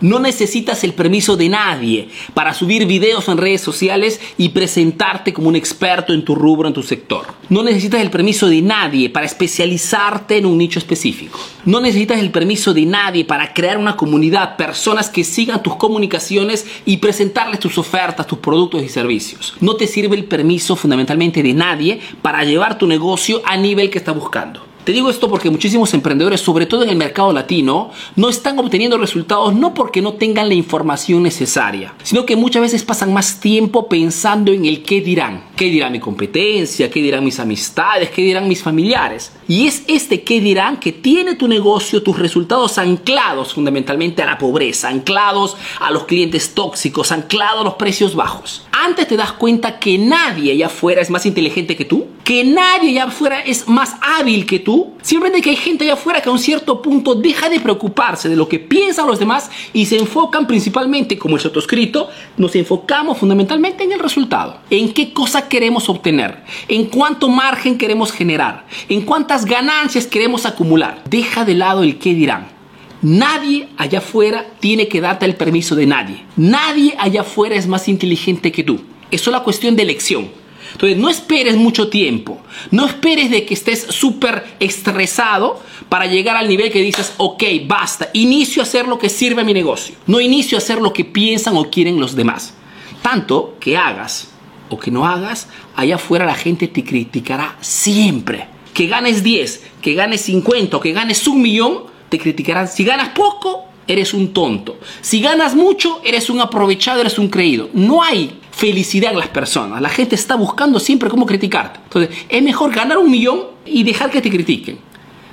No necesitas el permiso de nadie para subir videos en redes sociales y presentarte como un experto en tu rubro, en tu sector. No necesitas el permiso de nadie para especializarte en un nicho específico. No necesitas el permiso de nadie para crear una comunidad, personas que sigan tus comunicaciones y presentarles tus ofertas, tus productos y servicios. No te sirve el permiso fundamentalmente de nadie para llevar tu negocio a nivel que estás buscando. Te digo esto porque muchísimos emprendedores, sobre todo en el mercado latino, no están obteniendo resultados no porque no tengan la información necesaria, sino que muchas veces pasan más tiempo pensando en el qué dirán. ¿Qué dirá mi competencia? ¿Qué dirán mis amistades? ¿Qué dirán mis familiares? Y es este qué dirán que tiene tu negocio, tus resultados anclados fundamentalmente a la pobreza, anclados a los clientes tóxicos, anclados a los precios bajos. Antes te das cuenta que nadie allá afuera es más inteligente que tú, que nadie allá afuera es más hábil que tú. Simplemente que hay gente allá afuera que a un cierto punto deja de preocuparse de lo que piensan los demás y se enfocan principalmente, como el escrito, nos enfocamos fundamentalmente en el resultado. En qué cosa queremos obtener, en cuánto margen queremos generar, en cuántas ganancias queremos acumular. Deja de lado el qué dirán. Nadie allá afuera tiene que darte el permiso de nadie. Nadie allá afuera es más inteligente que tú. Es solo cuestión de elección. Entonces, no esperes mucho tiempo. No esperes de que estés súper estresado para llegar al nivel que dices, ok, basta, inicio a hacer lo que sirve a mi negocio. No inicio a hacer lo que piensan o quieren los demás. Tanto que hagas o que no hagas, allá afuera la gente te criticará siempre. Que ganes 10, que ganes 50 o que ganes un millón, te criticarán. Si ganas poco, eres un tonto. Si ganas mucho, eres un aprovechado, eres un creído. No hay felicidad en las personas. La gente está buscando siempre cómo criticarte. Entonces, es mejor ganar un millón y dejar que te critiquen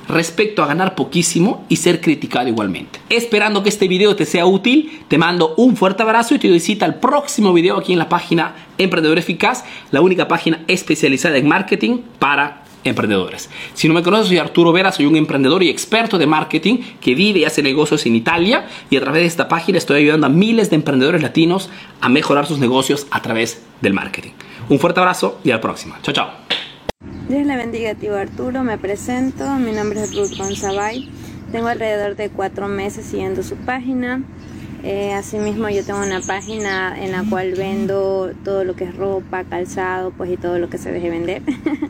respecto a ganar poquísimo y ser criticado igualmente. Esperando que este video te sea útil, te mando un fuerte abrazo y te doy cita al próximo video aquí en la página Emprendedor Eficaz, la única página especializada en marketing para emprendedores. Si no me conoces, soy Arturo Vera, soy un emprendedor y experto de marketing que vive y hace negocios en Italia y a través de esta página estoy ayudando a miles de emprendedores latinos a mejorar sus negocios a través del marketing. Un fuerte abrazo y a la próxima. Chao, chao. Dios le bendiga, tío Arturo. Me presento. Mi nombre es Ruth Gonzabay. Tengo alrededor de cuatro meses siguiendo su página. Eh, asimismo yo tengo una página en la cual vendo todo lo que es ropa, calzado, pues y todo lo que se deje vender.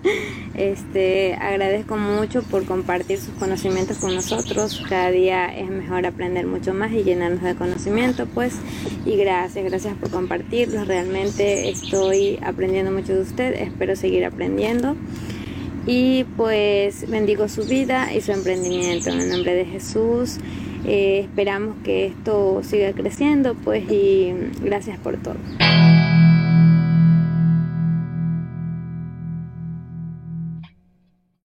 este, agradezco mucho por compartir sus conocimientos con nosotros. Cada día es mejor aprender mucho más y llenarnos de conocimiento, pues. Y gracias, gracias por compartirlos. Realmente estoy aprendiendo mucho de usted. Espero seguir aprendiendo. Y pues bendigo su vida y su emprendimiento en el nombre de Jesús. Eh, esperamos que esto siga creciendo, pues, y gracias por todo.